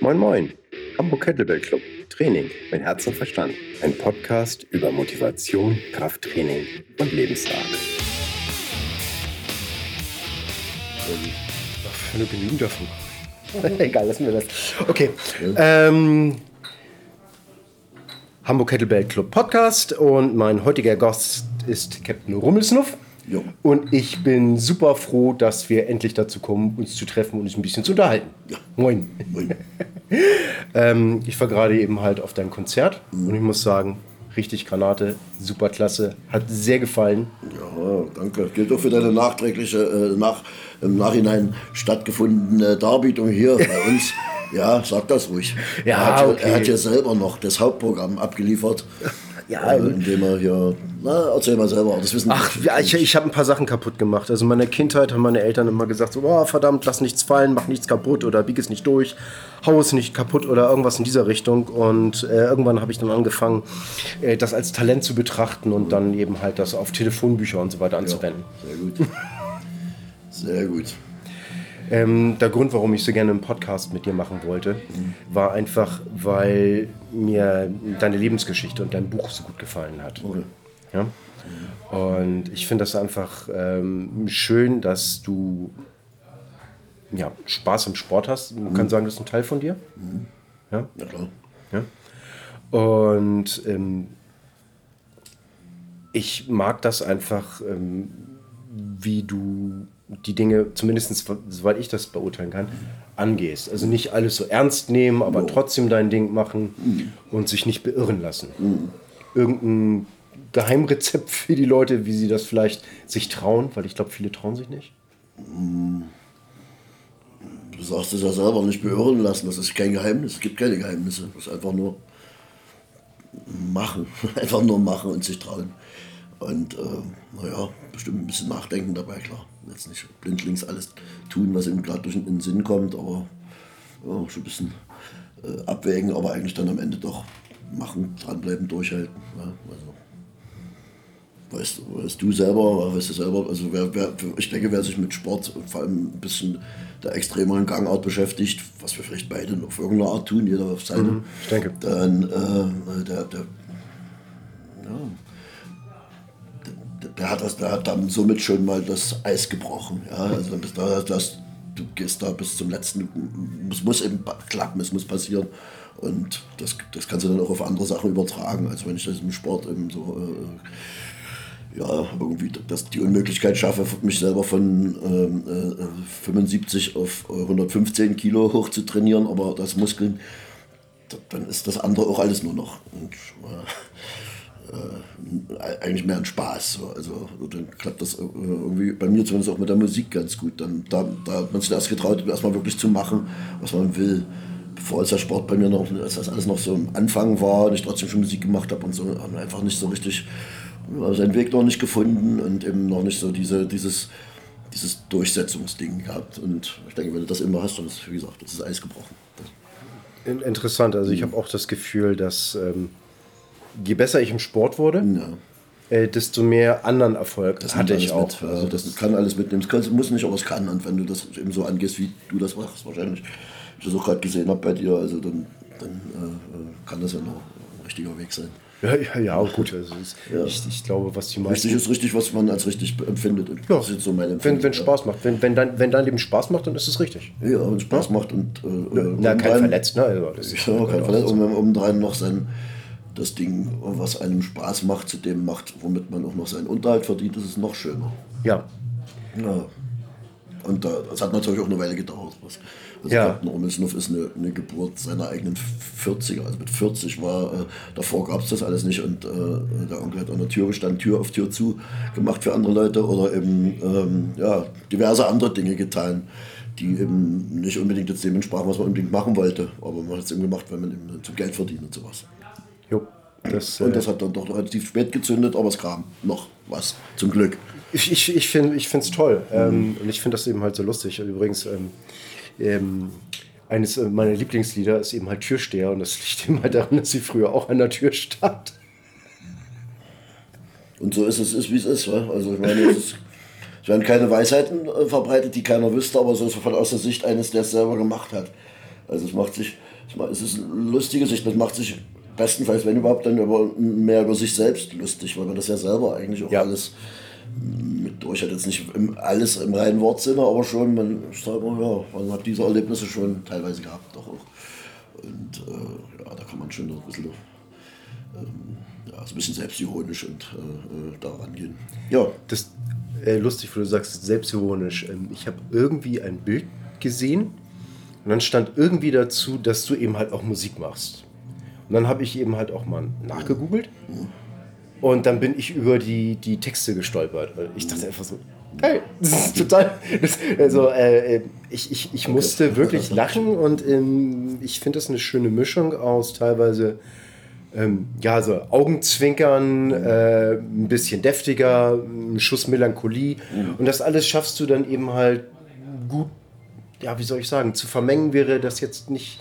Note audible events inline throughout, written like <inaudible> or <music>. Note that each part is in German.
Moin Moin, Hamburg Kettlebell Club, Training mit Herz und Verstand. Ein Podcast über Motivation, Krafttraining und Lebensart. Ach, nur genügend davon. <laughs> Egal, lassen wir das. Okay. Ähm, Hamburg Kettlebell Club Podcast und mein heutiger Gast ist Captain Rummelsnuff. Jo. Und ich bin super froh, dass wir endlich dazu kommen, uns zu treffen und uns ein bisschen zu unterhalten. Ja. Moin. Moin. <laughs> Ähm, ich war gerade eben halt auf dein Konzert und ich muss sagen, richtig Granate, super klasse, hat sehr gefallen. Ja, danke. Gilt auch für deine nachträgliche, äh, nach, im Nachhinein stattgefundene Darbietung hier bei <laughs> uns. Ja, sag das ruhig. Ja, er, hat, okay. er hat ja selber noch das Hauptprogramm abgeliefert. Ja, äh, indem er hier. Na, erzähl mal selber. Das wissen Ach, ja, ich, ich habe ein paar Sachen kaputt gemacht. Also in meiner Kindheit haben meine Eltern immer gesagt, so, oh, verdammt, lass nichts fallen, mach nichts kaputt oder bieg es nicht durch, hau es nicht kaputt oder irgendwas in dieser Richtung. Und äh, irgendwann habe ich dann angefangen, äh, das als Talent zu betrachten und dann eben halt das auf Telefonbücher und so weiter anzuwenden. Sehr gut. <laughs> Sehr gut. Ähm, der Grund, warum ich so gerne einen Podcast mit dir machen wollte, war einfach, weil mir deine Lebensgeschichte und dein Buch so gut gefallen hat. Okay. Ja? Und ich finde das einfach ähm, schön, dass du ja, Spaß im Sport hast. Man kann sagen, das ist ein Teil von dir. Ja? Ja, klar. Ja? Und ähm, ich mag das einfach, ähm, wie du die Dinge, zumindest soweit ich das beurteilen kann, angehst. Also nicht alles so ernst nehmen, aber No. trotzdem dein Ding machen und sich nicht beirren lassen. Irgendein Geheimrezept für die Leute, wie sie das vielleicht sich trauen, weil ich glaube, viele trauen sich nicht. Du sagst es ja selber, nicht beirren lassen. Das ist kein Geheimnis. Es gibt keine Geheimnisse. Das ist einfach nur machen. <laughs> Einfach nur machen und sich trauen. Und äh, naja, bestimmt ein bisschen nachdenken dabei, klar. Jetzt nicht blindlings alles tun, was ihm gerade durch den Sinn kommt, aber ja, schon ein bisschen äh, abwägen, aber eigentlich dann am Ende doch machen, dranbleiben, durchhalten. Ja, also weißt, weißt du selber, weißt du selber, also wer, wer, ich denke, wer sich mit Sport und vor allem ein bisschen der extremeren Gangart beschäftigt, was wir vielleicht beide auf irgendeine Art tun, jeder auf seine, ich denke. dann äh, der, der, der, hat das, der hat dann somit schon mal das Eis gebrochen. Ja? Also bist da, das, du gehst da bis zum letzten, es muss eben klappen, es muss passieren. Und das, das kannst du dann auch auf andere Sachen übertragen, als wenn ich das im Sport eben so äh, ja, irgendwie das, die Unmöglichkeit schaffe, mich selber von ähm, äh, 75 auf 115 Kilo hoch zu trainieren, aber das Muskeln, da- dann ist das andere auch alles nur noch. Und, äh, äh, eigentlich mehr ein Spaß. So. Also dann klappt das äh, irgendwie bei mir zumindest auch mit der Musik ganz gut. Dann, da, da hat man sich erst getraut, erstmal wirklich zu machen, was man will. Bevor als der Sport bei mir noch, als das alles noch so am Anfang war und ich trotzdem schon Musik gemacht habe und so, hat man einfach nicht so richtig ja, seinen Weg noch nicht gefunden und eben noch nicht so diese, dieses, dieses Durchsetzungsding gehabt. Und ich denke, wenn du das immer hast, dann ist, wie gesagt, das ist Eis gebrochen. In- Interessant, also ich habe auch das Gefühl, dass ähm, je besser ich im Sport wurde, Ja. äh, desto mehr anderen Erfolg Das hatte ich auch. Mit. Also das kann alles mitnehmen. Das muss nicht, aber es kann. Und wenn du das eben so angehst, wie du das machst, wahrscheinlich, ich das auch gerade gesehen habe bei dir, also dann, dann äh, äh, kann das ja noch ein richtiger Weg sein. Ja, ja, ja gut. Also es, Ich, ich glaube, was die meisten. Richtig ist richtig, was man als richtig empfindet. Ja, Das ist so mein wenn, Empfinden. wenn Spaß macht. Wenn, wenn, dein, wenn dein Leben Spaß macht, dann ist es richtig. Ja, und Spaß macht und. Äh, Na, äh, kein obendrein- verletzt, ne? Also, das ist- Ja, kein Verletzt. Und wenn man obendrein noch sein, das Ding, was einem Spaß macht, zu dem macht, womit man auch noch seinen Unterhalt verdient, ist es noch schöner. Ja. Ja. Und da, das hat natürlich auch eine Weile gedauert. Was. Also Ja. Captain ist eine, eine Geburt seiner eigenen 40er. Also mit 40 war, äh, davor gab es das alles nicht. Und äh, der Onkel hat an der Tür gestanden, Tür auf Tür zu gemacht für andere Leute oder eben ähm, ja, diverse andere Dinge getan, die eben nicht unbedingt jetzt dem entsprachen, was man unbedingt machen wollte. Aber man hat es eben gemacht, weil man eben zum Geld verdient und sowas. Das, Und äh, das hat dann doch relativ spät gezündet, aber es kam noch was, zum Glück. Ich, ich, ich finde es toll. Ähm, und ich finde das eben halt so lustig. Übrigens, ähm, ähm, eines äh, meiner Lieblingslieder ist eben halt Türsteher. Und das <laughs> liegt eben halt daran, dass sie früher auch an der Tür stand. Und so ist es, ist, wie es ist. wa? Also ich meine, es, ist, es werden keine Weisheiten äh, verbreitet, die keiner wüsste, aber so ist es von aus der Sicht eines, der es selber gemacht hat. Also es macht sich, es ist lustige Sicht, das macht sich bestenfalls, wenn überhaupt, dann über, mehr über sich selbst lustig, weil man das ja selber eigentlich auch ja. alles mit durch hat. Jetzt nicht im, alles im reinen Wortsinne, aber schon, man, ich sag mal, ja, man hat diese Erlebnisse schon teilweise gehabt, doch auch. Und äh, ja, da kann man schon ein bisschen, ähm, ja, so ein bisschen selbstironisch und äh, äh da rangehen. Ja. Das äh, lustig, wo du sagst, selbstironisch. Ähm, ich habe irgendwie ein Bild gesehen und dann stand irgendwie dazu, dass du eben halt auch Musik machst. Und dann habe ich eben halt auch mal nachgegoogelt. Und dann bin ich über die, die Texte gestolpert. Ich dachte einfach so, geil, das ist total. Das, also, äh, ich, ich, ich musste okay. wirklich lachen und ähm, ich finde das eine schöne Mischung aus teilweise. Ähm, ja, so Augenzwinkern, äh, ein bisschen deftiger, ein Schuss Melancholie. Mhm. Und das alles schaffst du dann eben halt gut, ja, wie soll ich sagen, zu vermengen wäre das jetzt nicht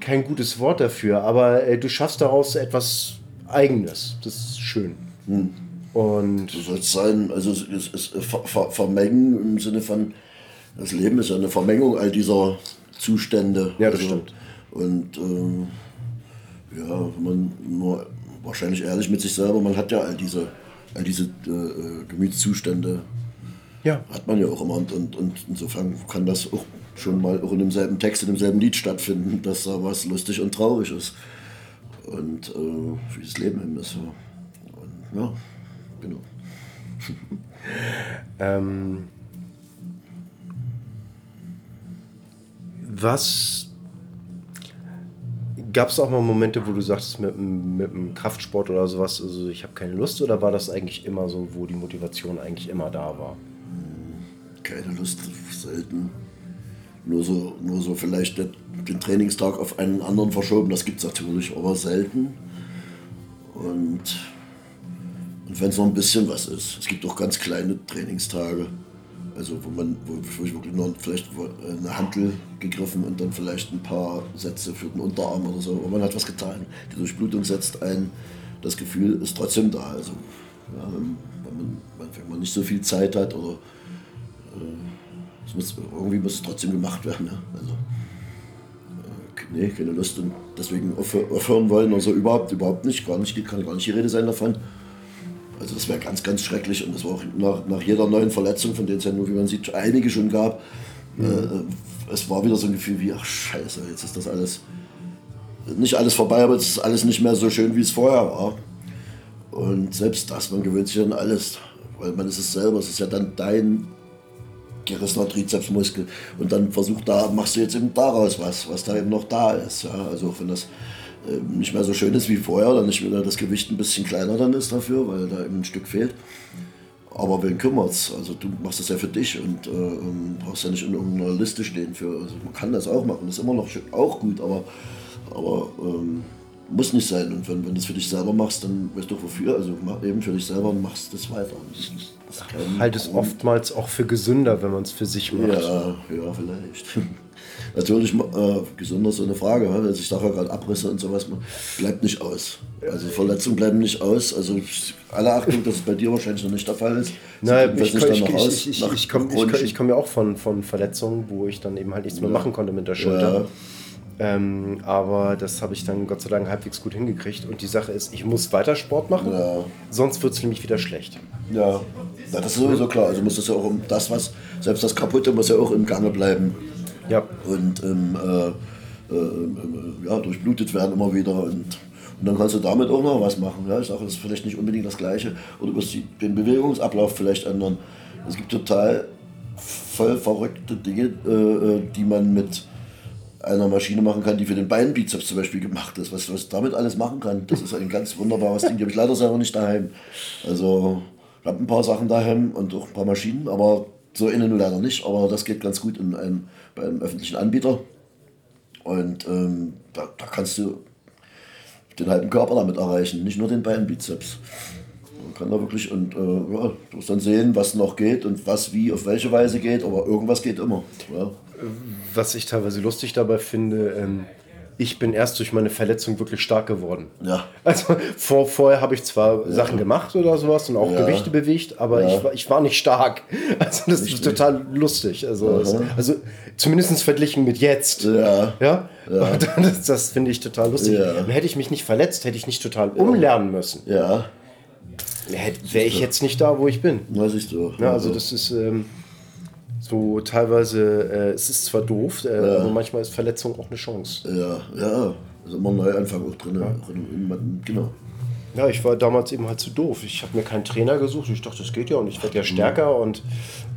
kein gutes Wort dafür, aber äh, du schaffst daraus etwas Eigenes. Das ist schön. Hm. Und so soll es sein. Also es ist ver ver vermengen im Sinne von, das Leben ist ja eine Vermengung all dieser Zustände. Ja, das also, stimmt. Und äh, ja, wenn man nur wahrscheinlich ehrlich mit sich selber, man hat ja all diese, all diese äh, äh Gemütszustände. Ja. Hat man ja auch immer. Und, und, und insofern kann das auch schon mal auch in demselben Text, in demselben Lied stattfinden, dass da was lustig und traurig ist. Und äh, wie das Leben eben ist. So. Und, ja, genau. <laughs> ähm, was gab es auch mal Momente, wo du sagst, mit, mit dem Kraftsport oder sowas, also ich habe keine Lust, oder war das eigentlich immer so, wo die Motivation eigentlich immer da war? Keine Lust, selten nur so, nur so vielleicht den Trainingstag auf einen anderen verschoben. Das gibt es natürlich, aber selten. Und, und wenn es noch ein bisschen was ist. Es gibt auch ganz kleine Trainingstage. Also wo man, wo ich wirklich nur vielleicht eine Hantel gegriffen und dann vielleicht ein paar Sätze für den Unterarm oder so. Aber man hat was getan. Die Durchblutung setzt ein. Das Gefühl ist trotzdem da. Also ja, wenn, man, wenn man nicht so viel Zeit hat oder äh, muss, irgendwie muss es trotzdem gemacht werden. Ne? Also, äh, nee, keine Lust und deswegen aufhören wollen. Also überhaupt, überhaupt nicht, gar nicht, kann gar nicht die Rede sein davon. Also das wäre ganz, ganz schrecklich und das war auch nach, nach jeder neuen Verletzung, von denen es ja nur, wie man sieht, einige schon gab, mhm. äh, es war wieder so ein Gefühl wie, ach scheiße, jetzt ist das alles, nicht alles vorbei, aber es ist alles nicht mehr so schön, wie es vorher war. Und selbst das, man gewöhnt sich an alles, weil man ist es selber, es ist ja dann dein gerissener Trizepsmuskel. Und dann versuch da, machst du jetzt eben daraus was, was da eben noch da ist. Ja? Also wenn das äh, nicht mehr so schön ist wie vorher, dann nicht wieder das Gewicht ein bisschen kleiner dann ist dafür, weil da eben ein Stück fehlt. Aber wen kümmert's? Also du machst das ja für dich und äh, ähm, brauchst ja nicht in irgendeiner Liste stehen für. Also man kann das auch machen, das ist immer noch auch gut, aber, aber ähm, muss nicht sein. Und wenn, wenn du es für dich selber machst, dann weißt du wofür. Also mach eben für dich selber und machst das weiter. Das, das halt es oftmals auch für gesünder, wenn man es für sich macht. Ja, ja, vielleicht. <laughs> Natürlich, äh, gesünder ist so eine Frage. Also ich sage ja gerade Abrisse und sowas, bleibt nicht aus. Also Verletzungen bleiben nicht aus. Also alle Achtung, dass es bei dir wahrscheinlich noch nicht der Fall ist. Nein, ich, ich, ich, ich, ich komme komm ja auch von, von Verletzungen, wo ich dann eben halt nichts mehr machen konnte mit der Schulter. Ja. Ähm, aber das habe ich dann Gott sei Dank halbwegs gut hingekriegt. Und die Sache ist, ich muss weiter Sport machen, ja. sonst wird es nämlich wieder schlecht. Ja. ja, das ist sowieso klar. Also muss das ja auch um das, was, selbst das Kaputte muss ja auch im Gange bleiben. Ja. Und ähm, äh, äh, ja, durchblutet werden immer wieder. Und, und dann kannst du damit auch noch was machen. Ja? Ich sage, das ist vielleicht nicht unbedingt das Gleiche. Oder du musst den Bewegungsablauf vielleicht ändern. Es gibt total voll verrückte Dinge, äh, äh die man mit einer Maschine machen kann, die für den Beinbizeps zum Beispiel gemacht ist. Was, was damit alles machen kann, das ist ein ganz wunderbares Ding. Die habe ich leider selber nicht daheim. Also ich habe ein paar Sachen daheim und auch ein paar Maschinen, aber so innen leider nicht. Aber das geht ganz gut in einem, bei einem öffentlichen Anbieter. Und ähm, da, da kannst du den halben Körper damit erreichen, nicht nur den Beinbizeps. Man kann da wirklich und äh, ja, du musst dann sehen, was noch geht und was wie auf welche Weise geht, aber irgendwas geht immer. Ja was ich teilweise lustig dabei finde, ähm, ich bin erst durch meine Verletzung wirklich stark geworden. Ja. Also vor, vorher habe ich zwar Sachen gemacht oder sowas und auch Ja. Gewichte bewegt, aber Ja. ich, war, ich war nicht stark. <laughs> Also das ist total lustig. Also, es, also zumindest verglichen mit jetzt. Ja. Ja? <laughs> Das, das finde ich total lustig. Ja. Hätte ich mich nicht verletzt, hätte ich nicht total umlernen müssen, Ja, wäre ich jetzt nicht da, wo ich bin. weiß ich so. Ja, also das ist ähm, so teilweise, äh, es ist zwar doof, äh, aber manchmal ist Verletzung auch eine Chance. Ja, ja. Also immer ein Neuanfang auch drin. drin genau. Ja, ich war damals eben halt zu doof. Ich habe mir keinen Trainer gesucht. Ich dachte, das geht ja und ich werde ja stärker und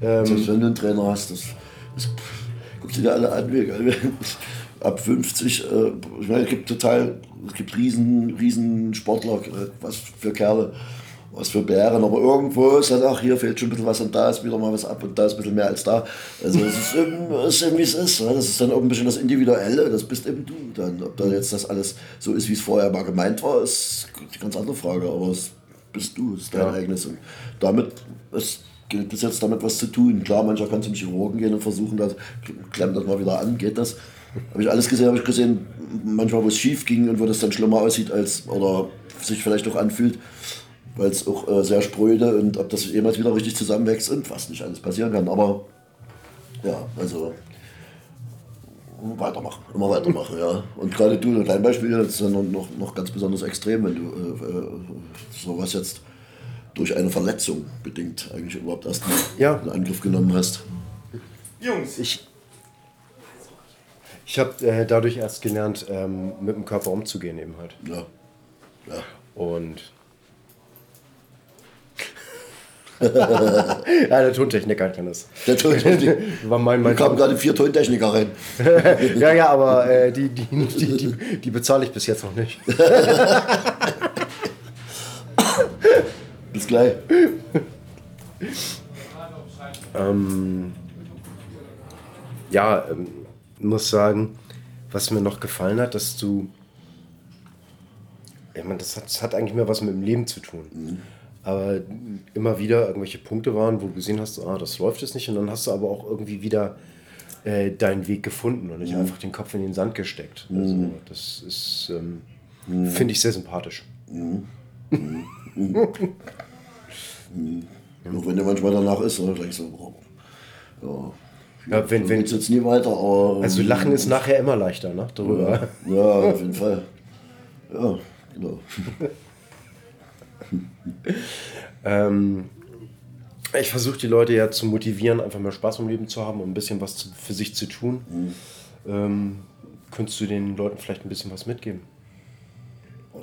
ähm, Selbst wenn du einen Trainer hast, das, das guck dir alle an. <laughs> Ab 50, äh, ich meine, es gibt total, es gibt riesen, riesen Sportler, äh, was für Kerle, was für Bären, aber irgendwo ist dann, ach, hier fehlt schon ein bisschen was und da ist wieder mal was ab und da ist ein bisschen mehr als da. Also es ist eben, es ist eben wie es ist. ne? Das ist dann auch ein bisschen das Individuelle, das bist eben du dann. Ob da jetzt das alles so ist, wie es vorher mal gemeint war, ist eine ganz andere Frage, aber es bist du, es ist dein Ja. eigenes. Und damit es gilt es jetzt damit was zu tun. Klar, mancher kann zum Chirurgen gehen und versuchen, das, klemmt das mal wieder an, geht das. Habe ich alles gesehen, habe ich gesehen, manchmal, wo es schief ging und wo das dann schlimmer aussieht als oder sich vielleicht auch anfühlt, weil es auch äh, sehr spröde und ob das jemals wieder richtig zusammenwächst und was nicht alles passieren kann. Aber ja, also weitermachen, immer weitermachen, ja. Und gerade du, dein Beispiel das ist ja noch, noch, ganz besonders extrem, wenn du äh, äh, sowas jetzt durch eine Verletzung bedingt eigentlich überhaupt erst mal Ja. in Angriff genommen hast. Jungs, ich, ich habe äh, dadurch erst gelernt, ähm, mit dem Körper umzugehen eben halt. Ja. Ja. Und <laughs> ja, der Tontechniker kann das. Der Tontechniker. <laughs> War mein, mein kamen gerade vier Tontechniker rein. <laughs> ja, ja, aber äh, die, die, die, die, die bezahle ich bis jetzt noch nicht. Bis gleich. Ja, ähm, muss sagen, was mir noch gefallen hat, dass du. Ich meine, das hat, das hat eigentlich mehr was mit dem Leben zu tun. Aber immer wieder irgendwelche Punkte waren, wo du gesehen hast, ah, das läuft jetzt nicht. Und dann hast du aber auch irgendwie wieder äh, deinen Weg gefunden und nicht einfach den Kopf in den Sand gesteckt. Also, das ist, ähm, finde ich sehr sympathisch. Auch wenn der manchmal danach ist, dann denkst du, oh, ja, Ja, wenn, so wenn, jetzt nie weiter, aber. also Lachen ist nachher immer leichter, ne? Darüber. Ja, auf jeden Fall. Ja, genau. <laughs> <laughs> Ähm, ich versuche die Leute ja zu motivieren, einfach mehr Spaß im Leben zu haben und ein bisschen was zu, für sich zu tun. Ähm, könntest du den Leuten vielleicht ein bisschen was mitgeben?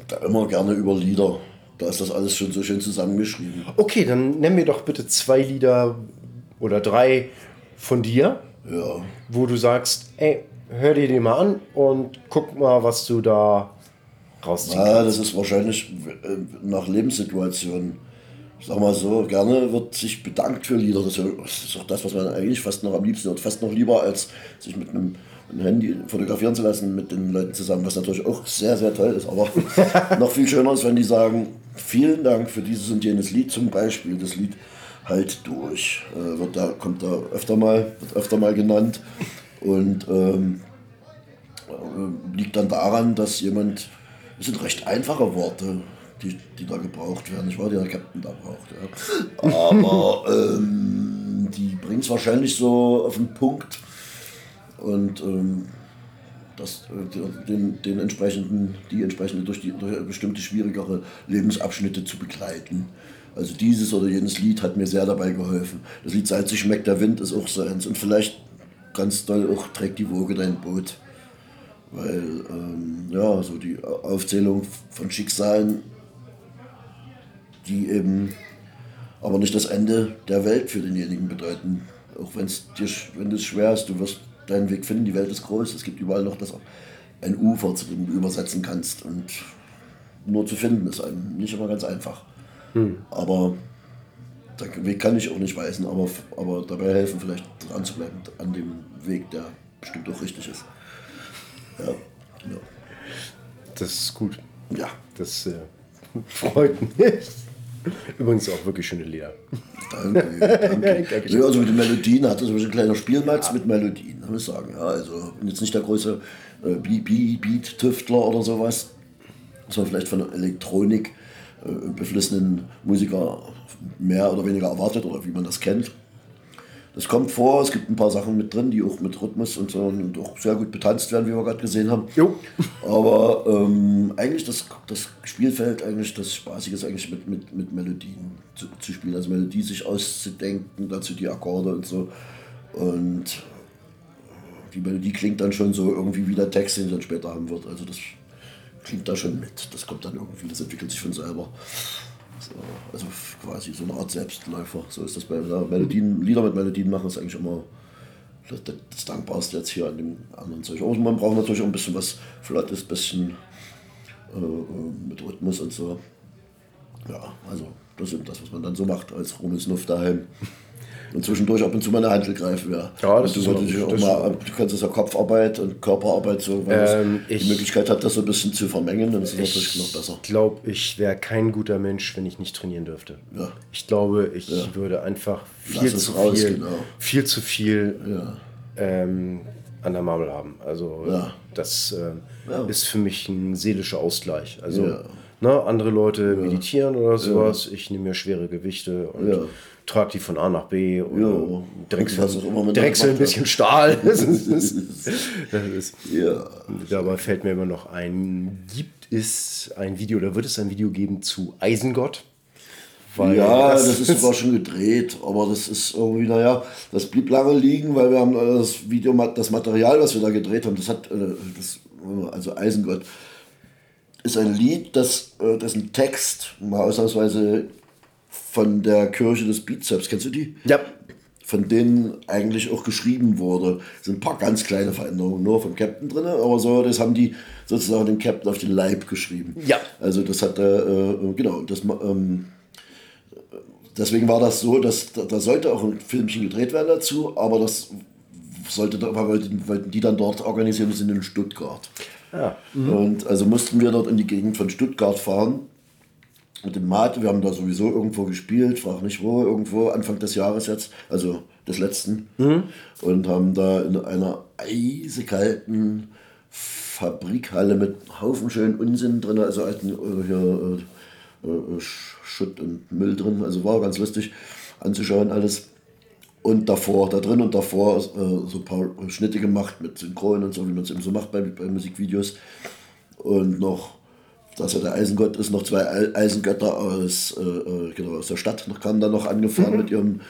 Da immer gerne über Lieder. Da ist das alles schon so schön zusammengeschrieben. Okay, dann nenn mir doch bitte zwei Lieder oder drei von dir, Ja. wo du sagst, ey, hör dir die mal an und guck mal, was du da rausziehen Ja, kannst. das ist wahrscheinlich äh, nach Lebenssituationen. Ich sag mal so, gerne wird sich bedankt für Lieder. Das ist, auch das, was man eigentlich fast noch am liebsten hört. Fast noch lieber, als sich mit einem, einem Handy fotografieren zu lassen mit den Leuten zusammen, was natürlich auch sehr, sehr toll ist. Aber <laughs> noch viel schöner ist, wenn die sagen, vielen Dank für dieses und jenes Lied zum Beispiel. Das Lied Halt durch. Äh, wird da, kommt da öfter mal, wird öfter mal genannt. Und ähm, äh, liegt dann daran, dass jemand, es sind recht einfache Worte, die, die da gebraucht werden. Ich war der Captain da braucht. Ja. Aber <laughs> ähm, die bringt es wahrscheinlich so auf den Punkt und ähm, das, äh, den, den entsprechenden, die entsprechende durch, die, durch bestimmte schwierigere Lebensabschnitte zu begleiten. Also dieses oder jenes Lied hat mir sehr dabei geholfen. Das Lied Salzig schmeckt der Wind ist auch so eins. Und vielleicht ganz doll auch trägt die Woge dein Boot. Weil, ähm, ja, so die Aufzählung von Schicksalen, die eben aber nicht das Ende der Welt für denjenigen bedeuten. Auch wenn's dir, wenn es schwer ist, du wirst deinen Weg finden, die Welt ist groß, es gibt überall noch das, ein Ufer, zu dem du übersetzen kannst. Und nur zu finden ist einem nicht immer ganz einfach. Aber der Weg kann ich auch nicht weisen, aber, aber dabei helfen, vielleicht dran zu bleiben an dem Weg, der bestimmt auch richtig ist. Ja, genau. Das ist gut. Ja. Das äh, <laughs> freut mich. Übrigens auch wirklich schöne Lieder. Danke, <laughs> danke. ja, also mit den Melodien hatte so ein kleiner Spielmatz mit Melodien, muss ich sagen. Ja, also bin jetzt nicht der große äh, Beat-Tüftler oder sowas, sondern vielleicht von Elektronik äh, beflissenen Musiker mehr oder weniger erwartet oder wie man das kennt. Das kommt vor, es gibt ein paar Sachen mit drin, die auch mit Rhythmus und so und auch sehr gut betanzt werden, wie wir gerade gesehen haben. Jo. Aber ähm, eigentlich das, das Spielfeld, eigentlich das Spaßige ist eigentlich mit, mit, mit Melodien zu, zu spielen. Also Melodie sich auszudenken, dazu die Akkorde und so. Und die Melodie klingt dann schon so irgendwie wie der Text, den sie dann später haben wird. Also das klingt da schon mit. Das kommt dann irgendwie, das entwickelt sich von selber. So, also quasi so eine Art Selbstläufer. So ist das bei ja, Melodien, Lieder mit Melodien machen ist eigentlich immer das, das Dankbarste jetzt hier an dem anderen Zeug. Aber man braucht natürlich auch ein bisschen was Flottes, ein bisschen äh, äh, mit Rhythmus und so. Ja, also das ist das, was man dann so macht als Rummelsnuff daheim und zwischendurch ab und zu mal eine Handel greifen. Ja, ja das du, ist auch mal, du kannst es ja Kopfarbeit und Körperarbeit so, weil ähm, es die Möglichkeit hat, das so ein bisschen zu vermengen, dann ist es natürlich noch besser. Ich glaube, ich wäre kein guter Mensch, wenn ich nicht trainieren dürfte. Ja. Ich glaube, ich ja. würde einfach viel zu raus, viel, genau. viel zu viel ja. ähm, an der Marmel haben. Also das äh, ist für mich ein seelischer Ausgleich. Also ne, andere Leute meditieren oder sowas, ich nehme mir schwere Gewichte und trage die von A nach B und ja, drechsel, drechsel ein bisschen Stahl. <laughs> das ist, das ist, ja. Dabei fällt mir immer noch ein, gibt es ein Video oder wird es ein Video geben zu Eisengott? Weil ja, das, das ist <laughs> sogar schon gedreht, aber das ist irgendwie, naja, das blieb lange liegen, weil wir haben äh, das Video, das Material, was wir da gedreht haben, das hat, äh, das, also Eisengott, ist ein Lied, das, äh, dessen Text mal ausnahmsweise von der Kirche des Bizeps. Kennst du die? Ja. Von denen eigentlich auch geschrieben wurde. Es sind ein paar ganz kleine Veränderungen nur vom Captain drin, aber so, das haben die sozusagen den Captain auf den Leib geschrieben. Ja. Also das hat, äh, äh genau, das, ähm, deswegen war das so, dass da sollte auch ein Filmchen gedreht werden dazu, aber das sollte, wollten, wollten die dann dort organisieren, wir sind in Stuttgart. Ja. Mhm. Und also mussten wir dort in die Gegend von Stuttgart fahren mit dem Mate, wir haben da sowieso irgendwo gespielt, frag nicht wo, irgendwo Anfang des Jahres jetzt, also des letzten. Mhm. Und haben da in einer eisekalten Fabrikhalle mit Haufen schönen Unsinn drin, also alten äh, hier, äh, äh, Schutt und Müll drin, also war ganz lustig anzuschauen alles. Und davor, da drin und davor äh, so ein paar Schnitte gemacht mit Synchron und so, wie man es eben so macht bei, bei Musikvideos. Und noch dass er der Eisengott ist, noch zwei Eisengötter aus, äh, äh, genau, aus der Stadt noch kamen dann noch angefahren mhm. mit ihrem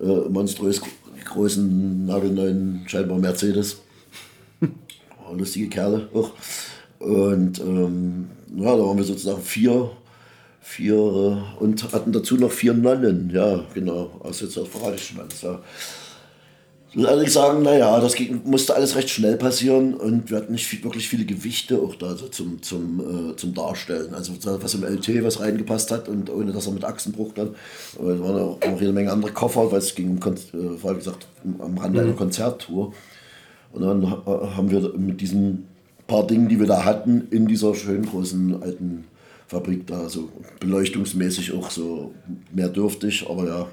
äh, monströs großen, nagelneuen, scheinbar Mercedes. <laughs> Lustige Kerle auch. Und ähm, ja, da waren wir sozusagen vier, vier äh, und hatten dazu noch vier Nonnen. Ja, genau. Also jetzt verrate ich schon alles. Ja. Ich muss allerdings sagen, naja, das musste alles recht schnell passieren und wir hatten nicht viel, wirklich viele Gewichte auch da so zum, zum, äh, zum Darstellen. Also was im LT was reingepasst hat und ohne dass er mit Achsenbruch dann. Aber es waren auch noch jede Menge andere Koffer, weil es ging, äh, war wie gesagt, am Rande mhm. einer Konzerttour. Und dann äh, haben wir mit diesen paar Dingen, die wir da hatten, in dieser schönen großen alten Fabrik da, so beleuchtungsmäßig auch so mehr dürftig, aber ja,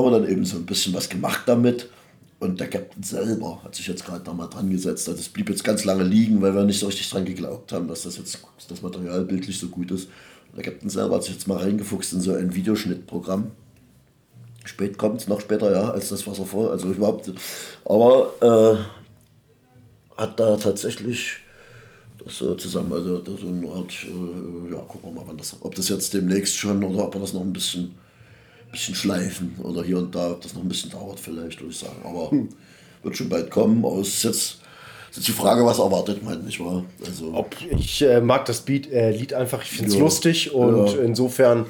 aber dann eben so ein bisschen was gemacht damit. Und der Captain selber hat sich jetzt gerade da mal dran gesetzt. Also es blieb jetzt ganz lange liegen, weil wir nicht so richtig dran geglaubt haben, dass das jetzt das Material bildlich so gut ist. Der Captain selber hat sich jetzt mal reingefuchst in so ein Videoschnittprogramm. Spät kommt es, noch später, ja, als das, was er vor, also überhaupt. Aber äh, hat da tatsächlich das äh, zusammen, also so eine Art, äh, ja, gucken wir mal, wann das, ob das jetzt demnächst schon oder ob er das noch ein bisschen bisschen schleifen oder hier und da, ob das noch ein bisschen dauert vielleicht, würde ich sagen. Aber hm. wird schon bald kommen. Aber es ist jetzt, es ist die Frage, was erwartet man, nicht wahr? Also, Ob, ich äh, mag das Beat, äh, Lied einfach, ich finde es ja. lustig und ja. insofern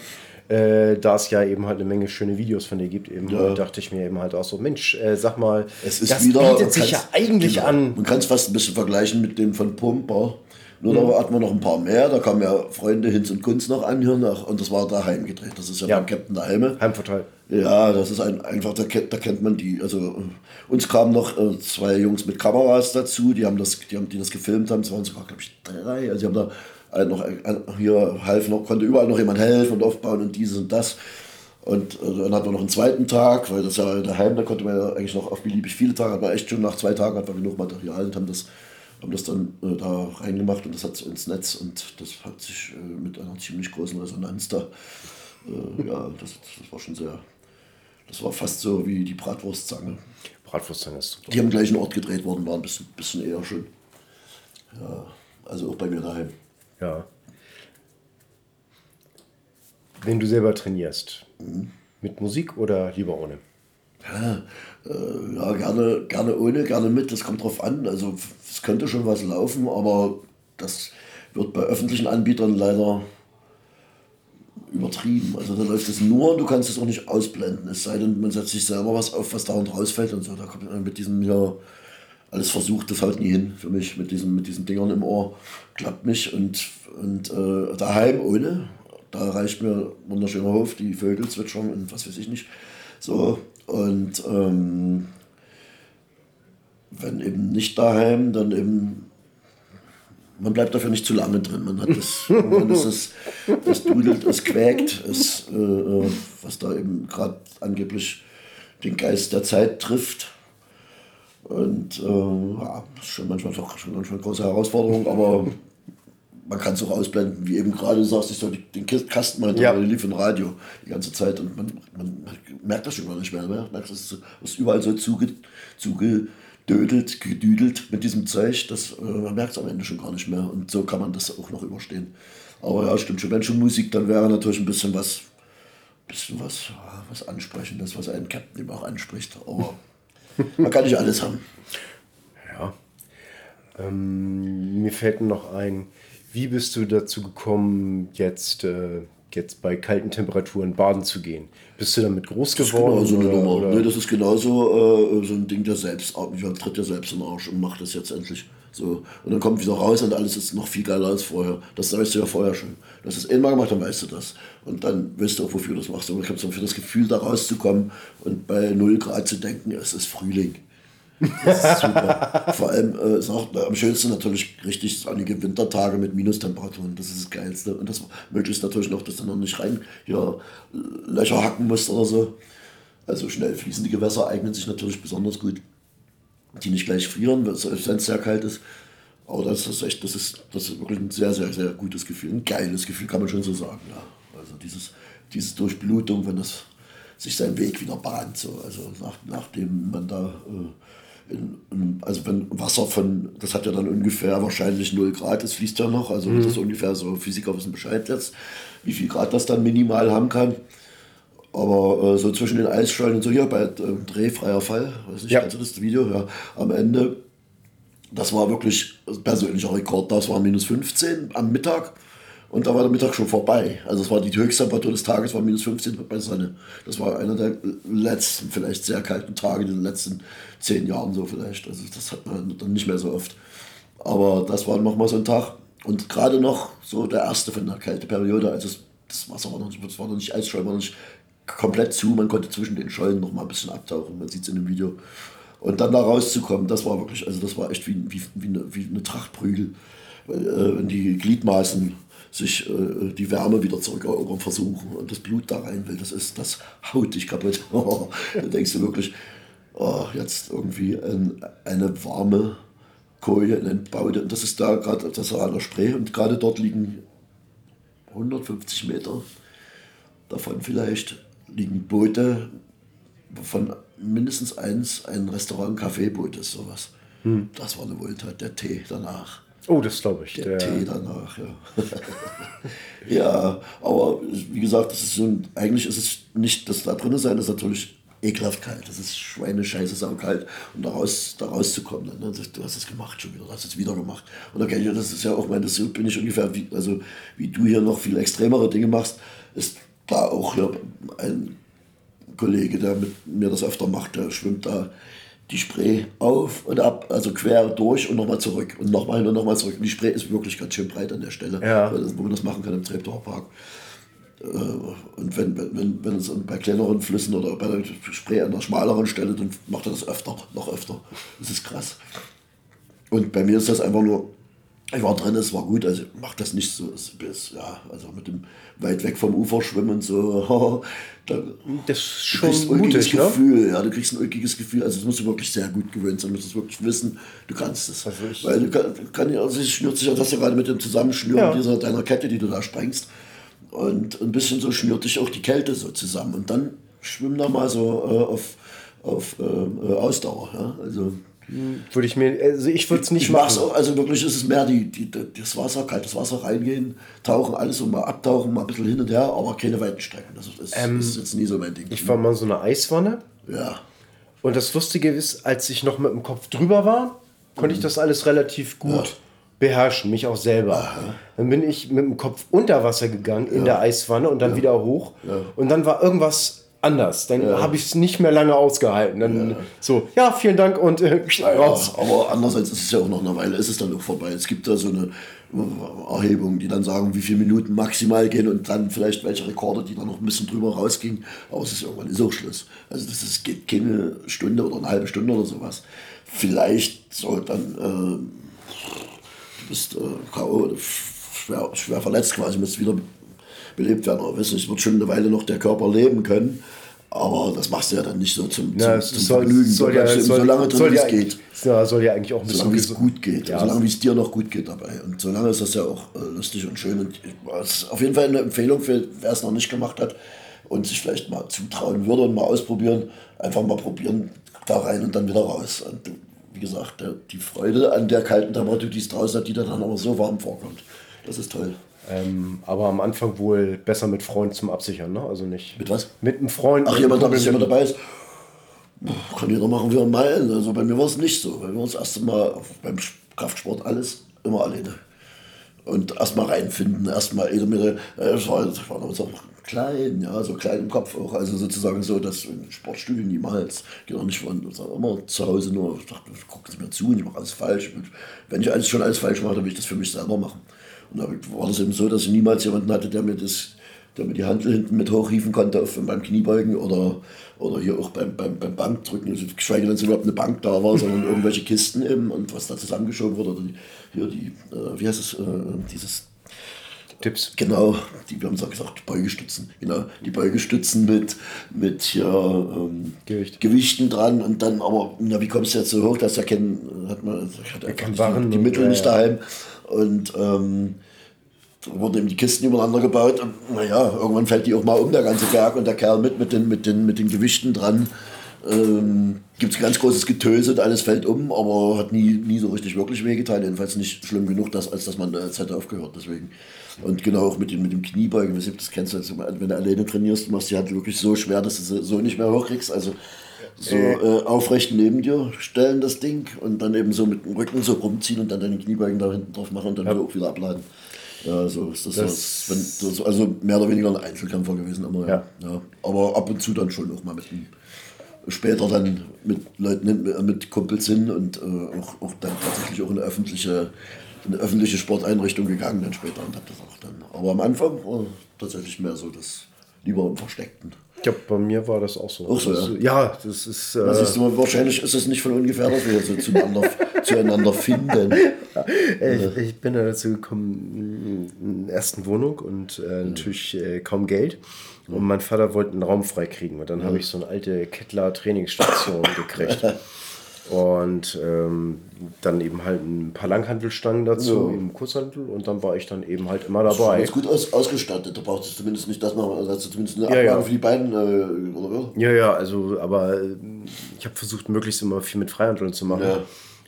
äh, da es ja eben halt eine Menge schöne Videos von dir gibt, eben ja. dachte ich mir eben halt auch so, Mensch, äh, sag mal, es ist das wieder, bietet sich ja eigentlich genau, an. Man kann es fast ein bisschen vergleichen mit dem von Pumper. Nur mhm. da hatten wir noch ein paar mehr, da kamen ja Freunde Hinz und Kunz noch an hier nach, und das war daheim gedreht. Das ist ja, ja. beim Captain daheim. Heimvorteil. Ja, das ist ein, einfach, da kennt, da kennt man die. Also uns kamen noch äh, zwei Jungs mit Kameras dazu, die haben das, die haben die das gefilmt haben, es waren sogar, glaube ich, drei. Also die haben da noch hier half noch, konnte überall noch jemand helfen und aufbauen und dieses und das. Und äh, dann hatten wir noch einen zweiten Tag, weil das ja daheim, da konnte man ja eigentlich noch auf beliebig viele Tage, aber echt schon nach zwei Tagen hatten wir genug Material und haben das, haben das dann äh, da reingemacht und das hat ins Netz und das hat sich äh, mit einer ziemlich großen Resonanz da, äh, ja, das, das war schon sehr, das war fast so wie die Bratwurstzange. Bratwurstzange ist super. Die am gleichen Ort gedreht worden, waren ein bisschen, bisschen eher schön. Ja, also auch bei mir daheim. Ja. Wenn du selber trainierst, mhm. mit Musik oder lieber ohne? Ja, äh, ja, gerne, gerne ohne, gerne mit, das kommt drauf an. Also es könnte schon was laufen, aber das wird bei öffentlichen Anbietern leider übertrieben. Also da läuft es nur und du kannst es auch nicht ausblenden. Es sei denn, man setzt sich selber was auf, was da und rausfällt und so. Da kommt man mit diesem ja alles versucht, das haut nie hin für mich mit diesen, mit diesen Dingern im Ohr. Klappt nicht und, und äh, daheim ohne. Da reicht mir wunderschöner Hof, die Vögel zwitschern und was weiß ich nicht. So, und ähm, wenn eben nicht daheim, dann eben man bleibt dafür nicht zu lange drin. Man hat das, ist es, es dudelt, es quäkt, es, äh, äh was da eben gerade angeblich den Geist der Zeit trifft. Und äh, ja, das ist schon manchmal doch schon manchmal große Herausforderung, aber man kann es auch ausblenden, wie eben gerade du sagst, ich soll den Kasten mal ja. lief im Radio die ganze Zeit und man, man merkt das schon gar nicht mehr. Man merkt, das ist überall so zuge, zuge gedödelt, gedüdelt mit diesem Zeug, das, äh, man merkt es am Ende schon gar nicht mehr. Und so kann man das auch noch überstehen. Aber ja, stimmt schon. Wenn schon Musik, dann wäre natürlich ein bisschen was, bisschen was, was Ansprechendes, was einen Captain eben auch anspricht. Aber <laughs> man kann nicht alles haben. Ja. Ähm, mir fällt noch ein, wie bist du dazu gekommen, jetzt, äh, jetzt bei kalten Temperaturen baden zu gehen? Bist du damit groß geworden? Das ist genau so eine Nummer. Nee, das ist genauso äh, so ein Ding der Selbst. Ich tritt ja selbst in den Arsch und macht das jetzt endlich. So. Und dann kommt wieder raus und alles ist noch viel geiler als vorher. Das weißt du ja vorher schon. Das ist einmal gemacht, dann weißt du das. Und dann weißt du auch, wofür du das machst. Und ich habe so für das Gefühl, da rauszukommen und bei 0 Grad zu denken, es ist Frühling. Das ist super. Vor allem äh, ist auch am schönsten natürlich richtig sonnige Wintertage mit Minustemperaturen. Das ist das Geilste. Und das möglichst natürlich noch, dass du noch nicht rein hier Löcher hacken musst oder so. Also schnell fließende Gewässer eignen sich natürlich besonders gut. Die nicht gleich frieren, wenn es sehr kalt ist. Aber das ist echt, das ist, das ist wirklich ein sehr, sehr, sehr gutes Gefühl. Ein geiles Gefühl, kann man schon so sagen. Ja. Also dieses, diese Durchblutung, wenn das sich seinen Weg wieder bahnt. So. Also nach, nachdem man da äh, also wenn Wasser von, das hat ja dann ungefähr wahrscheinlich 0 Grad, das fließt ja noch, also mhm. das ungefähr so, Physiker wissen Bescheid jetzt, wie viel Grad das dann minimal haben kann. Aber äh, so zwischen den Eisschollen und so, hier bei äh, Drehfreier Fall, weiß nicht, ja. kennst du das Video? Ja, am Ende, das war wirklich persönlicher Rekord, das war minus 15 am Mittag. Und da war der Mittag schon vorbei. Also es war die Temperatur des Tages, war minus 15 bei Sonne. Das war einer der letzten, vielleicht sehr kalten Tage in den letzten zehn Jahren so vielleicht. Also das hat man dann nicht mehr so oft. Aber das war nochmal so ein Tag. Und gerade noch so der erste von der Kälteperiode, also das Wasser war noch nicht, das war noch nicht Eisschollen, war noch nicht komplett zu. Man konnte zwischen den Schollen noch mal ein bisschen abtauchen. Man sieht es in dem Video. Und dann da rauszukommen, das war wirklich, also das war echt wie, wie, wie, eine, wie eine Trachtprügel. Weil, äh, wenn die Gliedmaßen sich äh, die Wärme wieder zurückerobern versuchen und das Blut da rein will. Das ist, das haut dich kaputt. <laughs> da denkst du wirklich, oh, jetzt irgendwie ein, eine warme Koje, eine entbaute. Und das ist da gerade, das war an der Spree und gerade dort liegen 150 Meter davon vielleicht liegen Boote, von mindestens eins ein Restaurant, Kaffeeboot ist sowas. Hm. Das war eine Wohltat, der Tee danach. Oh, das glaube ich. Der, der, Tee danach, ja. <laughs> ja, aber wie gesagt, das ist so ein, eigentlich ist es nicht das da drin sein, das ist natürlich ekelhaft kalt. Das ist Schweinescheiße saukalt. Und daraus, da rauszukommen, ne? du hast es gemacht schon wieder, du hast es wieder gemacht. Und okay, das ist ja auch, meine, so bin ich ungefähr, wie, also wie du hier noch viel extremere Dinge machst, ist da auch hier ein Kollege, der mit mir das öfter macht, der schwimmt da die Spree auf und ab, also quer durch und nochmal zurück und nochmal und nochmal zurück. Und die Spree ist wirklich ganz schön breit an der Stelle, ja. wo man das machen kann im Treptower Park. Äh, und wenn, wenn, wenn es bei kleineren Flüssen oder bei der Spree an der schmaleren Stelle, dann macht er das öfter, noch öfter. Das ist krass. Und bei mir ist das einfach nur, Ich war drin, es war gut, also ich mach das nicht so, es ist, ja, also mit dem weit weg vom Ufer schwimmen und so, <laughs> da, Das ist du schon kriegst ein ulkiges mutig, ne? Gefühl, ja, du kriegst ein ulkiges Gefühl, also das musst du wirklich sehr gut gewöhnt sein, du musst es wirklich wissen, du kannst es. Ich- Weil du kann, kann ja, also es schnürt sich ja das ja gerade mit dem Zusammenschnüren Ja. dieser, deiner Kette, die du da sprengst. Und ein bisschen so schnürt dich auch die Kälte so zusammen. Und dann schwimm da mal so äh, auf, auf äh, äh, Ausdauer. Ja? Also Würde ich mir, also ich würde es nicht ich machen. auch, also wirklich ist es mehr die, die, das Wasser, kaltes Wasser reingehen, tauchen, alles so mal abtauchen, mal ein bisschen hin und her, aber keine weiten Strecken. Das ist, das ist jetzt nie so mein Ding. Ähm, Ich war mal in so einer Eiswanne ja. und das Lustige ist, als ich noch mit dem Kopf drüber war, konnte ich das alles relativ gut beherrschen, mich auch selber. Dann bin ich mit dem Kopf unter Wasser gegangen in der Eiswanne und dann wieder hoch und dann war irgendwas anders. Dann habe ich es nicht mehr lange ausgehalten. Dann so, ja, vielen Dank und äh, raus. Ja, aber andererseits ist es ja auch noch eine Weile, ist es dann auch vorbei. Es gibt da so eine Erhebung, die dann sagen, wie viele Minuten maximal gehen und dann vielleicht welche Rekorde, die dann noch ein bisschen drüber rausgingen. Aber es ist irgendwann ist auch Schluss. Also das ist, geht keine Stunde oder eine halbe Stunde oder sowas. Vielleicht soll dann, äh, du bist äh, K.O. schwer, schwer verletzt quasi, musst wieder belebt werden. Aber wissen, es wird schon eine Weile noch der Körper leben können. Aber das machst du ja dann nicht so zum, zum, Ja, zum soll, Vergnügen. soll, ja, soll, so lange drin, wie ja, es geht. Ja, soll ja eigentlich auch ein bisschen Solange es gut geht, Ja, solange wie es dir noch gut geht dabei. Und solange ist das ja auch äh, lustig und schön. Und es ist auf jeden Fall eine Empfehlung für wer es noch nicht gemacht hat und sich vielleicht mal zutrauen würde und mal ausprobieren. Einfach mal probieren, da rein und dann wieder raus. Und wie gesagt, die Freude an der kalten Temperatur, die es draußen hat, die dann aber so warm vorkommt. Das ist toll. Ähm, aber am Anfang wohl besser mit Freund zum Absichern, ne? Also nicht. Mit was? Mit einem Freund. Ach, jemand, dass jemand dabei ist. Kann jeder machen, wie er meint. Also bei mir war es nicht so. Bei mir war das erste Mal beim Kraftsport alles immer alleine. Und erstmal reinfinden, erstmal jeder mit, äh, ich war, ich war noch so klein, ja, so klein im Kopf auch. Also sozusagen so, dass im Sportstudio niemals, geht auch nicht von, immer zu Hause nur, ich dachte, gucken Sie mir zu, ich mache alles falsch. Und wenn ich alles schon alles falsch mache, dann will ich das für mich selber machen. Und da war das eben so, dass ich niemals jemanden hatte, der mir das der mir die Handel hinten mit hochhieven konnte auf, beim Kniebeugen oder, oder hier auch beim, beim, beim Bankdrücken, also geschweige denn, dass überhaupt eine Bank da war, sondern irgendwelche Kisten eben und was da zusammengeschoben wurde. Oder die, hier die, äh, wie heißt es, äh, dieses, Tipps. genau, die, wir haben es auch gesagt, Beugestützen, genau, die Beugestützen mit, mit hier ähm, Gewicht. Gewichten dran und dann aber, na, wie kommst du jetzt so hoch, dass er kein, hat man, hatte einfach die, die Mittel ja, nicht ja. daheim und ähm, wurden eben die Kisten übereinander gebaut und naja, irgendwann fällt die auch mal um, der ganze Berg und der Kerl mit, mit den, mit den, mit den Gewichten dran. Ähm, Gibt es ganz großes Getöse und alles fällt um, aber hat nie, nie so richtig wirklich wehgetan. Jedenfalls nicht schlimm genug, dass, als dass man äh, es hätte aufgehört. Deswegen. Und genau auch mit dem, mit dem Kniebeugen, du das kennst, also, wenn du alleine trainierst, du machst die halt wirklich so schwer, dass du sie so nicht mehr hochkriegst. Also so äh, aufrecht neben dir stellen das Ding und dann eben so mit dem Rücken so rumziehen und dann deine Kniebeugen da hinten drauf machen und dann auch wieder abladen. Ja, so ist das, Das- so, wenn, so. Also mehr oder weniger ein Einzelkämpfer gewesen, immer. Ja. Ja. Ja. Aber ab und zu dann schon auch mal mit einem, später dann mit Leuten, mit Kumpels hin und äh, auch, auch dann tatsächlich auch in eine öffentliche, in eine öffentliche Sporteinrichtung gegangen dann später und hab das auch dann. Aber am Anfang war tatsächlich mehr so das lieber im Versteckten. Ja, bei mir war das auch so. Auch so, ja. ja, das ist. Äh, Das ist so, wahrscheinlich ist es nicht von ungefähr, dass wir so zueinander, <laughs> zueinander finden. ich, ich bin da dazu gekommen, in der ersten Wohnung und äh, natürlich äh, kaum Geld. Und mein Vater wollte einen Raum freikriegen. Und dann habe ich so eine alte Kettler Trainingsstation gekriegt. <laughs> Und ähm, dann eben halt ein paar Langhantelstangen dazu, im Kurzhantel. Und dann war ich dann eben halt immer dabei. Ganz gut aus, ausgestattet. Da brauchst du zumindest nicht das machen, also hast du zumindest eine Ja, Ablage ja. für die Beine, äh, oder? Ja, ja, also, aber äh, ich habe versucht, möglichst immer viel mit Freihandeln zu machen.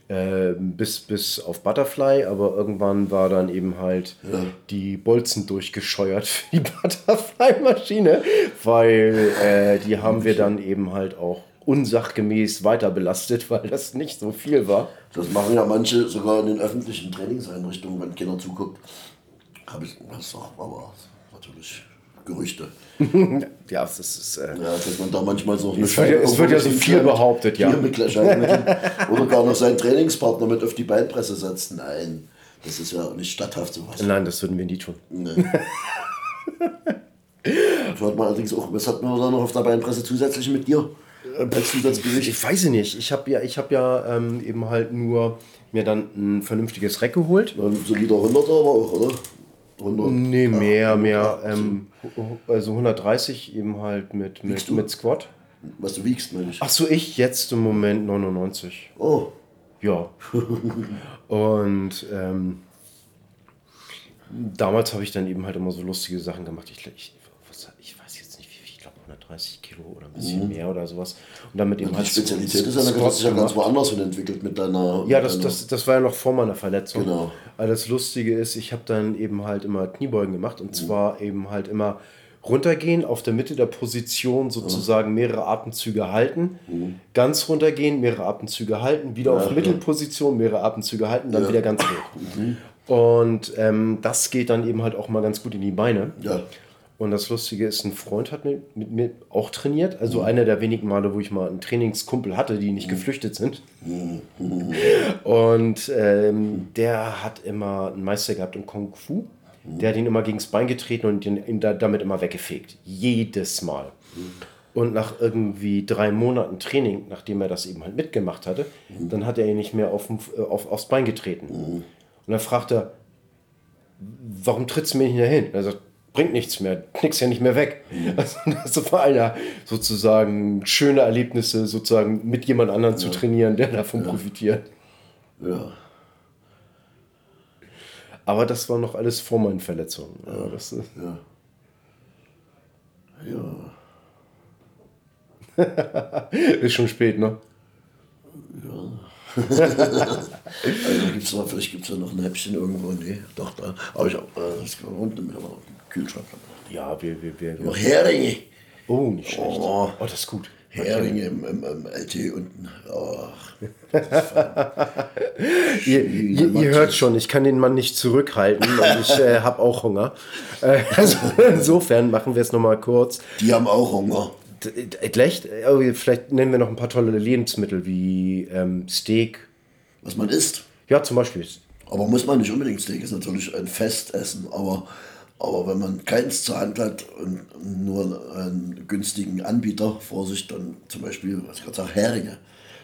Äh, bis, bis auf Butterfly, aber irgendwann war dann eben halt die Bolzen durchgescheuert für die <laughs> Butterfly-Maschine, weil äh, die haben wir dann eben halt auch unsachgemäß weiter belastet, weil das nicht so viel war. Das machen ja manche sogar in den öffentlichen Trainingseinrichtungen, wenn Kinder zuguckt. Habe ich, das auch, aber natürlich Gerüchte. <laughs> Ja, das ist. Äh, Ja, dass man da manchmal so eine Es wird ja- es wird ja so viel behauptet, ja. Mit. <laughs> Oder gar noch seinen Trainingspartner mit auf die Beinpresse setzt. Nein, das ist ja nicht statthaft sowas. nein, das würden wir nie tun. Nee. <laughs> Das hat man allerdings auch, was hat man da noch auf der Beinpresse zusätzlich mit dir? Als Zusatzgewicht? Ich weiß es nicht. Ich habe ja, ich hab ja ähm, eben halt nur mir dann ein vernünftiges Rack geholt. Ein solider 100er aber auch, oder? 100. Nee, mehr, Ja, mehr. 100, Ähm, also 150 eben halt mit, mit, mit Squat. Was du wiegst, meine ich. Ach so, ich jetzt im Moment 99. Oh, Ja. <laughs> Und ähm, damals habe ich dann eben halt immer so lustige Sachen gemacht. Ich, ich 30 Kilo oder ein bisschen mhm. mehr oder sowas. Und damit eben halt. Die Spezialität ist ja, dann hat sich ja ganz woanders hin entwickelt mit deiner. Ja, mit das, deiner das, das war ja noch vor meiner Verletzung. Genau. Aber das Lustige ist, ich habe dann eben halt immer Kniebeugen gemacht und mhm. zwar eben halt immer runtergehen, auf der Mitte der Position sozusagen mhm. mehrere Atemzüge halten, mhm. ganz runtergehen, mehrere Atemzüge halten, wieder ja, auf ja. Mittelposition, mehrere Atemzüge halten, dann ja. wieder ganz hoch. Mhm. Und ähm, das geht dann eben halt auch mal ganz gut in die Beine. Ja. Und das Lustige ist, ein Freund hat mit, mit mir auch trainiert. Also einer der wenigen Male, wo ich mal einen Trainingskumpel hatte, die nicht geflüchtet sind. <laughs> Und ähm, der hat immer einen Meister gehabt im Kung Fu. Der hat ihn immer gegen das Bein getreten und ihn, ihn da, damit immer weggefegt. Jedes Mal. Und nach irgendwie drei Monaten Training, nachdem er das eben halt mitgemacht hatte, dann hat er ihn nicht mehr auf, auf, aufs Bein getreten. Und dann fragt er, warum trittst du mir nicht dahin? Er sagt, bringt nichts mehr, knickst ja nicht mehr weg. Also das war einer sozusagen schöne Erlebnisse, sozusagen mit jemand anderem zu trainieren, der davon profitiert. Ja. Aber das war noch alles vor meinen Verletzungen. Ja, das ist, Ja. <laughs> ist schon spät, ne? <laughs> Also gibt's noch, vielleicht gibt es ja noch ein Häppchen irgendwo. Nee, doch, da. Aber ich habe äh, das Kühlschrank. Ja, wir, wir, wir. Noch Heringe. Oh, nicht schlecht. Oh. Oh, das ist gut. Heringe im, im, im LT unten. Ach, <laughs> Ihr, ihr, ihr hört schon, ich kann den Mann nicht zurückhalten und <laughs> ich äh, habe auch Hunger. Äh, also <laughs> insofern machen wir es nochmal kurz. die haben auch Hunger. Vielleicht, äh, vielleicht nennen wir noch ein paar tolle Lebensmittel wie ähm, Steak. Was man isst. Ja, zum Beispiel. Aber muss man nicht unbedingt Steak, ist natürlich ein Festessen. Aber, aber wenn man keins zur Hand hat und nur einen günstigen Anbieter vor sich, dann zum Beispiel, was ich gerade sage, Heringe.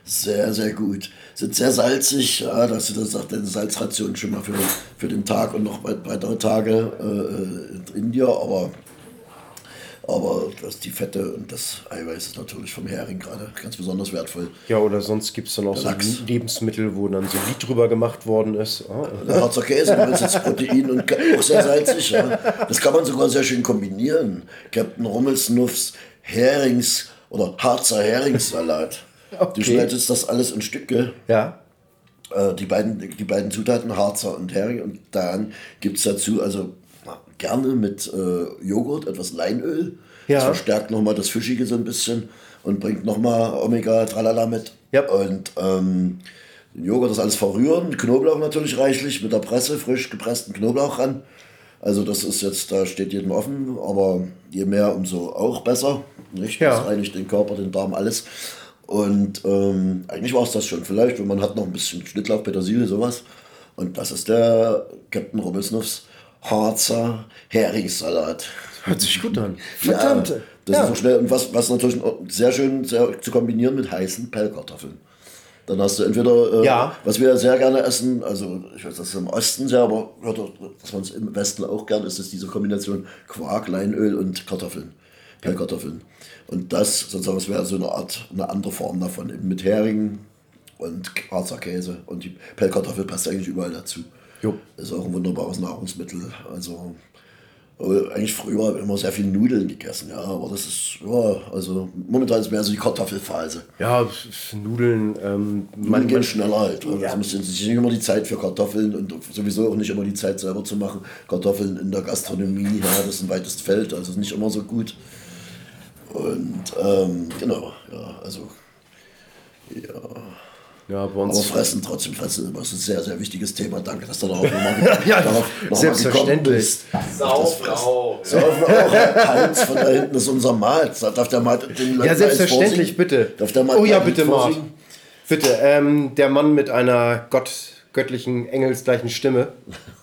Sehr, sehr gut. Sind sehr salzig, ja, dass du das sagt, deine Salzration schon mal für, für den Tag und noch weit- weitere Tage äh, in dir, aber, aber das, die Fette und das Eiweiß ist natürlich vom Hering gerade ganz besonders wertvoll. Ja, oder sonst gibt es dann auch so Lachs. Lebensmittel, wo dann so Lied drüber gemacht worden ist. Ah, Der Harzer Käse, du willst jetzt <laughs> Protein und auch sehr salzig. Ja. Das kann man sogar sehr schön kombinieren. Captain Rummelsnuffs Herings- oder Harzer Heringssalat. Du Okay. schneidest das alles in Stücke. ja. Äh, die, beiden, die beiden Zutaten, Harzer und Hering. Und dann gibt es dazu also gerne mit äh, Joghurt etwas Leinöl. Ja. Das verstärkt nochmal das Fischige so ein bisschen und bringt nochmal Omega-Tralala mit. Ja. Und ähm, den Joghurt das alles verrühren. Knoblauch natürlich reichlich mit der Presse, frisch gepressten Knoblauch ran. Also das ist jetzt, da steht jedem offen, aber je mehr, umso auch besser. Nicht? Ja. Das reinigt den Körper, den Darm, alles. Und ähm, eigentlich war es das schon. Vielleicht, wenn man hat noch ein bisschen Schnittlauch, Petersilie, sowas. Und das ist der Captain Robelsnuffs Harzer Heringssalat. Hört sich gut an. Verdammt. Ja, das Ja. ist so schnell. Und was, was natürlich sehr schön sehr zu kombinieren mit heißen Pellkartoffeln. Dann hast du entweder, äh, Ja. was wir sehr gerne essen, also ich weiß, das ist im Osten sehr, aber hört dass man es im Westen auch gern isst, ist diese Kombination Quark, Leinöl und Kartoffeln, Pellkartoffeln. Und das sozusagen, das wäre so eine Art, eine andere Form davon, eben mit Heringen und Harzer Käse. Und die Pellkartoffel passt eigentlich überall dazu. Jo. Ist auch ein wunderbares Nahrungsmittel. Also eigentlich früher habe ich immer sehr viel Nudeln gegessen, ja, aber das ist, ja, also momentan ist mehr so die Kartoffelphase. Ja, Nudeln. Ähm, Man geht schneller halt. Ja. Das muss sich nicht immer die Zeit für Kartoffeln und sowieso auch nicht immer die Zeit selber zu machen. Kartoffeln in der Gastronomie, ja, das ist ein weites Feld, also ist nicht immer so gut. Und ähm, genau, ja, also ja, bei aber uns. fressen, trotzdem fressen, das ist ein sehr, sehr wichtiges Thema. Danke, dass du darauf nochmal Ja, darauf noch mal <laughs> selbstverständlich. gekommen bist. Saufen auch. Saufen auch. Von da hinten ist unser Malt. Da Darf der Malt den Leuten Ja, selbstverständlich, bitte. Darf der Malt oh ja, bitte, vorsingen? Bitte, ähm, der Mann mit einer Gott, göttlichen, engelsgleichen Stimme. <laughs>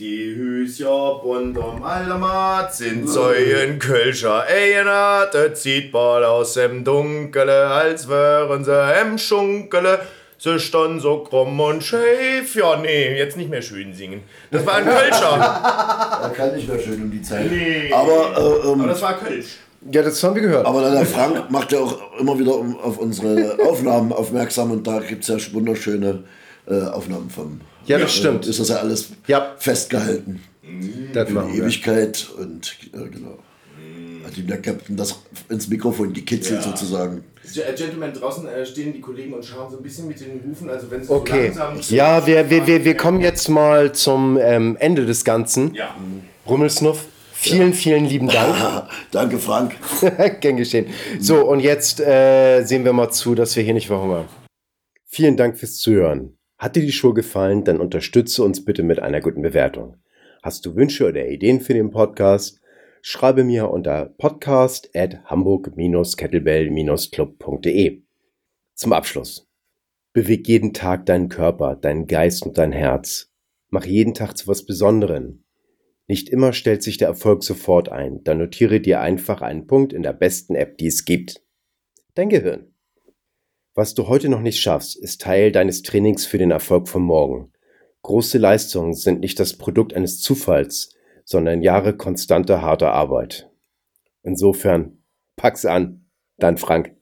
Die Hüsja unterm Aldermat sind Säuen Kölscher Einer, das sieht bald aus dem Dunkele, als wären sie im Schunkele. Sie stand so krumm und schief. Ja, nee, jetzt nicht mehr schön singen. Das war ein Kölscher. <laughs> Er kann nicht mehr schön um die Zeit. Nee. Aber, äh, ähm, Aber das war Kölsch. Ja, das haben wir gehört. aber der Frank macht ja auch immer wieder um- auf unsere Aufnahmen aufmerksam und da gibt es ja wunderschöne äh, Aufnahmen vom. Ja, das stimmt. Ist das ja alles Ja. festgehalten. das Für die wir. Ewigkeit und äh, genau. Hat ihm der Captain das ins Mikrofon gekitzelt Ja. sozusagen. Äh, Gentlemen, draußen äh, stehen die Kollegen und schauen so ein bisschen mit den Hufen, also wenn es Okay. so langsam... Ja, wir, wir, wir, wir kommen jetzt mal zum ähm, Ende des Ganzen. Ja. Rummelsnuff, vielen, vielen lieben Dank. <laughs> Danke, Frank. <laughs> Gern geschehen. So, und jetzt äh, sehen wir mal zu, dass wir hier nicht verhungern. Vielen Dank fürs Zuhören. Hat dir die Show gefallen, dann unterstütze uns bitte mit einer guten Bewertung. Hast du Wünsche oder Ideen für den Podcast? Schreibe mir unter podcast at hamburg-kettlebell-club.de. Zum Abschluss. Beweg jeden Tag deinen Körper, deinen Geist und dein Herz. Mach jeden Tag zu was Besonderem. Nicht immer stellt sich der Erfolg sofort ein, dann notiere dir einfach einen Punkt in der besten App, die es gibt. Dein Gehirn. Was du heute noch nicht schaffst, ist Teil deines Trainings für den Erfolg von morgen. Große Leistungen sind nicht das Produkt eines Zufalls, sondern Jahre konstanter harter Arbeit. Insofern, pack's an, dein Frank.